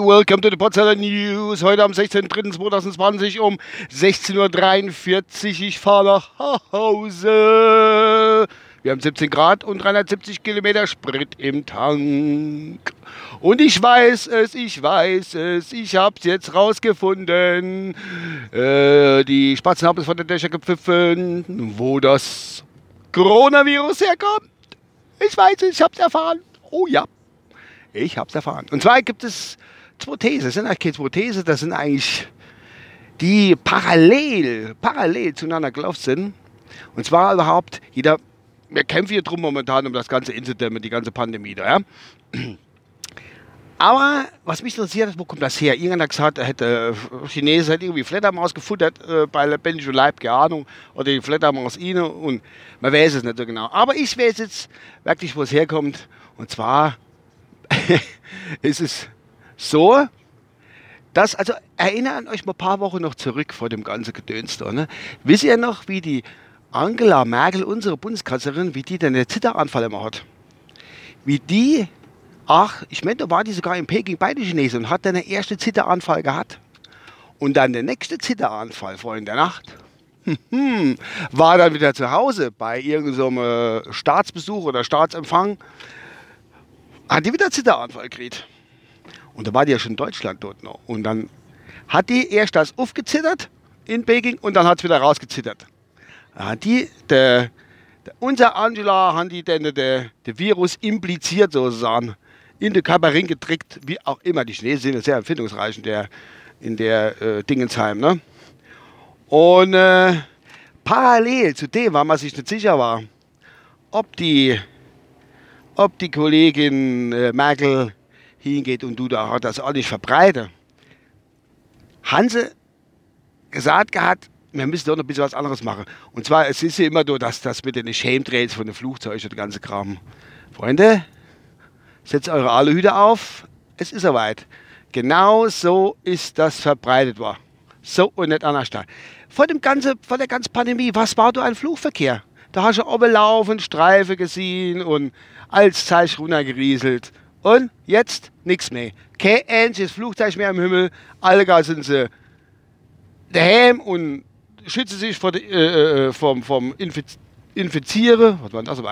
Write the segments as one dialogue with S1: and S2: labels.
S1: Welcome to the Potsdamer News. Heute am 16.03.2020 um 16.43 Uhr. Ich fahre nach Hause. Wir haben 17 Grad und 370 Kilometer Sprit im Tank. Und ich weiß es, ich weiß es, ich hab's jetzt rausgefunden. Äh, die Spatzen haben es von der Dächer gepfiffen, wo das Coronavirus herkommt. Ich weiß es, ich hab's erfahren. Oh ja, ich hab's erfahren. Und zwar gibt es zwei Thesen. Das sind eigentlich keine zwei Thesen, das sind eigentlich die parallel, parallel zueinander gelaufen sind. Und zwar überhaupt, jeder wir kämpfen hier drum momentan um das ganze Incident, die ganze Pandemie da, ja. Aber was mich interessiert ist, wo kommt das her? Irgendjemand hat gesagt, er hätte äh, Chinesen hätte irgendwie Fledermaus gefuttert äh, bei lebendigem Leib, keine Ahnung, oder die Fledermaus ihnen und man weiß es nicht so genau. Aber ich weiß jetzt wirklich, wo es herkommt. Und zwar ist es so, dass, also erinnert euch mal ein paar Wochen noch zurück vor dem ganzen Gedöns da. Ne? Wisst ihr noch, wie die Angela Merkel, unsere Bundeskanzlerin, wie die denn den Zitteranfall immer hat. Wie die, ach, ich meine, da war die sogar in Peking bei den Chinesen und hat dann den ersten Zitteranfall gehabt. Und dann der nächste Zitteranfall vorhin der Nacht, war dann wieder zu Hause bei irgendeinem so Staatsbesuch oder Staatsempfang, hat die wieder Zitteranfall gekriegt. Und da war die ja schon in Deutschland dort noch. Und dann hat die erst das aufgezittert in Peking und dann hat es wieder rausgezittert. Ja, die, der, der, unser Angela haben die den, der, der Virus impliziert sozusagen in den Körper gedrückt, wie auch immer. Die Chinesen sind sehr empfindungsreich in der, in der äh, Dingensheim. Ne? Und äh, parallel zu dem, weil man sich nicht sicher war, ob die, ob die Kollegin äh, Merkel hingeht und du da das alles verbreitet, haben sie gesagt gehabt, wir müssen doch noch ein bisschen was anderes machen. Und zwar, es ist ja immer so, dass das mit den Shame-Trails von den Flugzeugen und der ganze Kram. Freunde, setzt eure Aluhüte auf. Es ist soweit. Genau so ist das verbreitet worden. So und nicht anders. Vor, dem ganze, vor der ganzen Pandemie, was war da ein Flugverkehr? Da hast du oben laufen, Streife gesehen und als Zeichen runtergerieselt. Und jetzt nichts mehr. Kein einziges Flugzeug mehr im Himmel. Alle sind sie daheim und schütze sich vor, äh, äh, vom, vom Infiz Infiziere, was war das?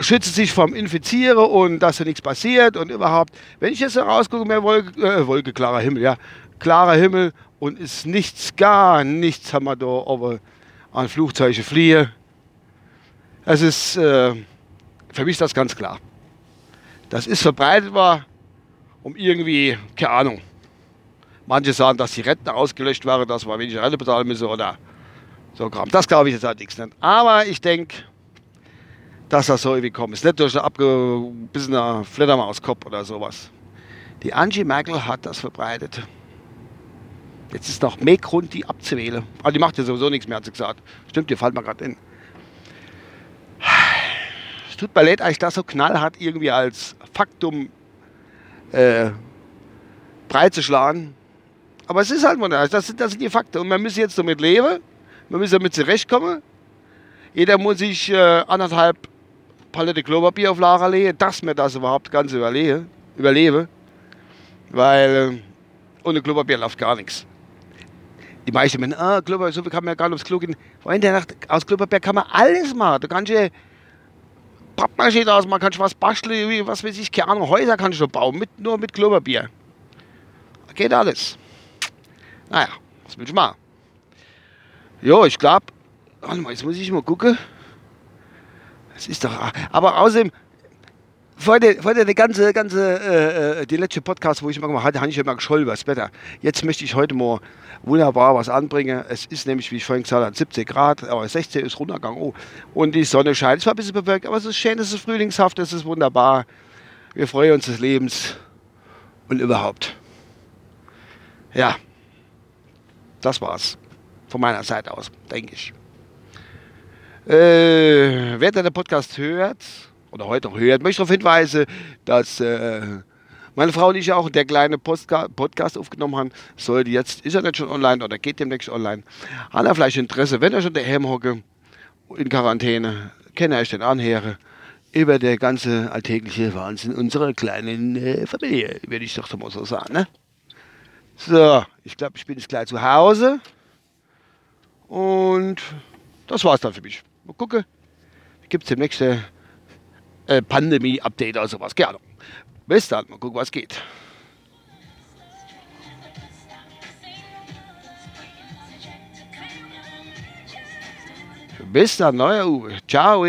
S1: Schütze sich vom Infiziere und dass da nichts passiert und überhaupt. Wenn ich jetzt so rausgucke, mehr Wolke, äh, Wolke, klarer Himmel, ja, klarer Himmel und ist nichts, gar nichts haben wir da aber an Flugzeuge fliehen. Es ist, äh, für mich ist das ganz klar. Das ist verbreitet war, um irgendwie, keine Ahnung, Manche sagen, dass die Renten ausgelöscht waren, dass wir weniger Rente bezahlen müssen oder so Kram. Das glaube ich jetzt halt nichts. Nicht. Aber ich denke, dass das so irgendwie kommt. Ist nicht durch einen abgebissenen Fledermauskopf oder sowas. Die Angie Merkel hat das verbreitet. Jetzt ist noch mehr Grund, die abzuwählen. Aber die macht ja sowieso nichts mehr, hat sie gesagt. Stimmt, dir fällt mir gerade in. Es tut mir leid, dass ich das so knallhart irgendwie als Faktum äh, breit zu schlagen. Aber es ist halt mal das. Sind, das sind die Fakten. Und man muss jetzt damit leben. Man muss damit zurechtkommen. Jeder muss sich äh, anderthalb Palette Klopapier auf Lager legen, dass wir das überhaupt ganz überlebe. überlebe. Weil äh, ohne Klopapier läuft gar nichts. Die meisten meinen, ah, Klopapier, so viel kann man ja gar nicht aufs Klo gehen. Freunde, aus Klopapier kann man alles machen. Du kannst ja Pappmaschine draus machen, kannst was basteln, was weiß ich, keine Ahnung, Häuser kannst du bauen, mit, nur mit Klopapier. Geht alles. Naja, was will ich machen? Jo, ich glaube, warte mal, jetzt muss ich mal gucken. Das ist doch, aber außerdem, vor der, ganze, ganze, äh, äh, die letzte Podcast, wo ich immer gemacht hatte, habe ich immer geschollen, was Wetter. Jetzt möchte ich heute mal wunderbar was anbringen. Es ist nämlich, wie ich vorhin gesagt habe, 70 Grad, aber 16 ist runtergegangen. Oh, und die Sonne scheint. Es war ein bisschen bewölkt, aber es ist schön, es ist frühlingshaft, es ist wunderbar. Wir freuen uns des Lebens und überhaupt. Ja, das war's. Von meiner Seite aus, denke ich. Äh, wer den Podcast hört, oder heute noch hört, möchte darauf hinweisen, dass äh, meine Frau und ich auch der kleine Postka Podcast aufgenommen haben. Sollte jetzt, ist er nicht schon online oder geht demnächst online. Hat er vielleicht Interesse, wenn er schon daheim hocke, in Quarantäne, kann er euch den anhören. über der ganze alltägliche Wahnsinn unserer kleinen äh, Familie, würde ich doch mal so sagen. Ne? So, ich glaube, ich bin jetzt gleich zu Hause. Und das war's dann für mich. Mal gucken, gibt es demnächst äh, Pandemie-Update oder sowas. Gerne. Bis dann, mal gucken, was geht. Bis dann, neuer Uwe. Ciao.